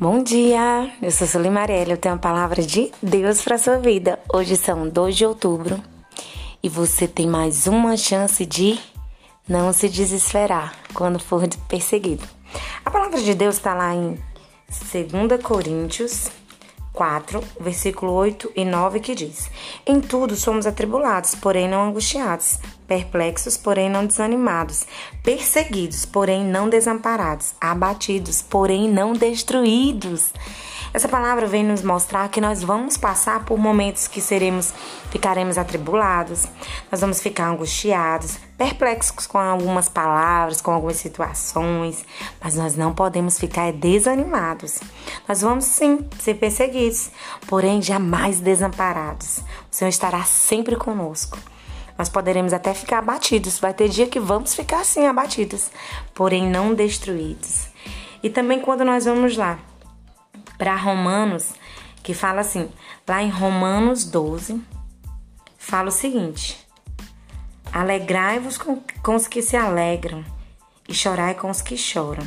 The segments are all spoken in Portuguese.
Bom dia, eu sou Sueli Marielle, eu tenho uma palavra de Deus para sua vida. Hoje são 2 de outubro e você tem mais uma chance de não se desesperar quando for perseguido. A palavra de Deus está lá em 2 Coríntios 4, versículo 8 e 9, que diz: Em tudo somos atribulados, porém não angustiados, perplexos, porém não desanimados, perseguidos, porém não desamparados, abatidos, porém não destruídos. Essa palavra vem nos mostrar que nós vamos passar por momentos que seremos, ficaremos atribulados, nós vamos ficar angustiados, perplexos com algumas palavras, com algumas situações, mas nós não podemos ficar desanimados. Nós vamos sim ser perseguidos, porém jamais desamparados. O Senhor estará sempre conosco. Nós poderemos até ficar abatidos, vai ter dia que vamos ficar assim abatidos, porém não destruídos. E também quando nós vamos lá para Romanos, que fala assim, lá em Romanos 12, fala o seguinte: Alegrai-vos com, com os que se alegram e chorai com os que choram.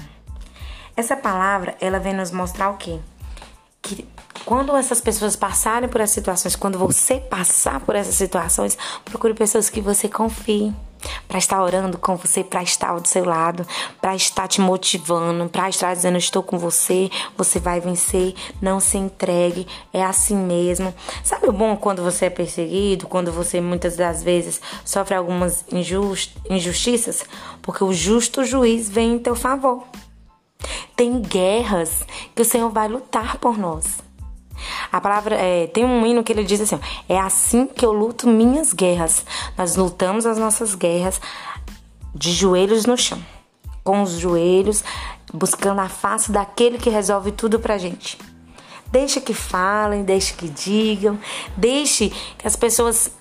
Essa palavra, ela vem nos mostrar o quê? Que quando essas pessoas passarem por essas situações, quando você passar por essas situações, procure pessoas que você confie para estar orando com você, para estar do seu lado, para estar te motivando, para estar dizendo estou com você, você vai vencer, não se entregue, é assim mesmo. Sabe o bom quando você é perseguido, quando você muitas das vezes sofre algumas injust injustiças, porque o justo juiz vem em teu favor. Tem guerras que o Senhor vai lutar por nós. A palavra é, tem um hino que ele diz assim: é assim que eu luto minhas guerras. Nós lutamos as nossas guerras de joelhos no chão, com os joelhos buscando a face daquele que resolve tudo pra gente. Deixe que falem, deixe que digam, deixe que as pessoas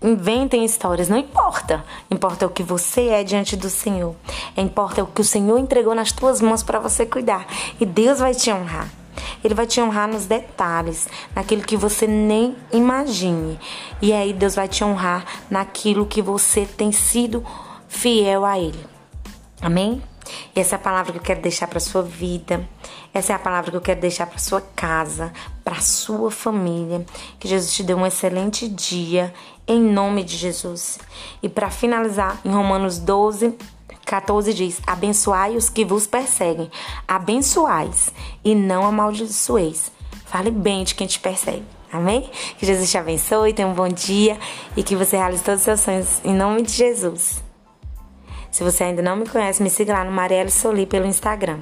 inventem histórias, não importa. Importa o que você é diante do Senhor. Importa o que o Senhor entregou nas tuas mãos para você cuidar. E Deus vai te honrar. Ele vai te honrar nos detalhes, naquilo que você nem imagine. E aí Deus vai te honrar naquilo que você tem sido fiel a Ele. Amém? E essa é a palavra que eu quero deixar para sua vida. Essa é a palavra que eu quero deixar para sua casa, para sua família. Que Jesus te dê um excelente dia em nome de Jesus. E para finalizar, em Romanos 12, 14 diz: Abençoai os que vos perseguem, abençoais e não amaldiçoeis. Fale bem de quem te persegue. Amém? Que Jesus te abençoe, tenha um bom dia e que você realize todos os seus sonhos em nome de Jesus. Se você ainda não me conhece, me siga lá no Marielle Soli pelo Instagram.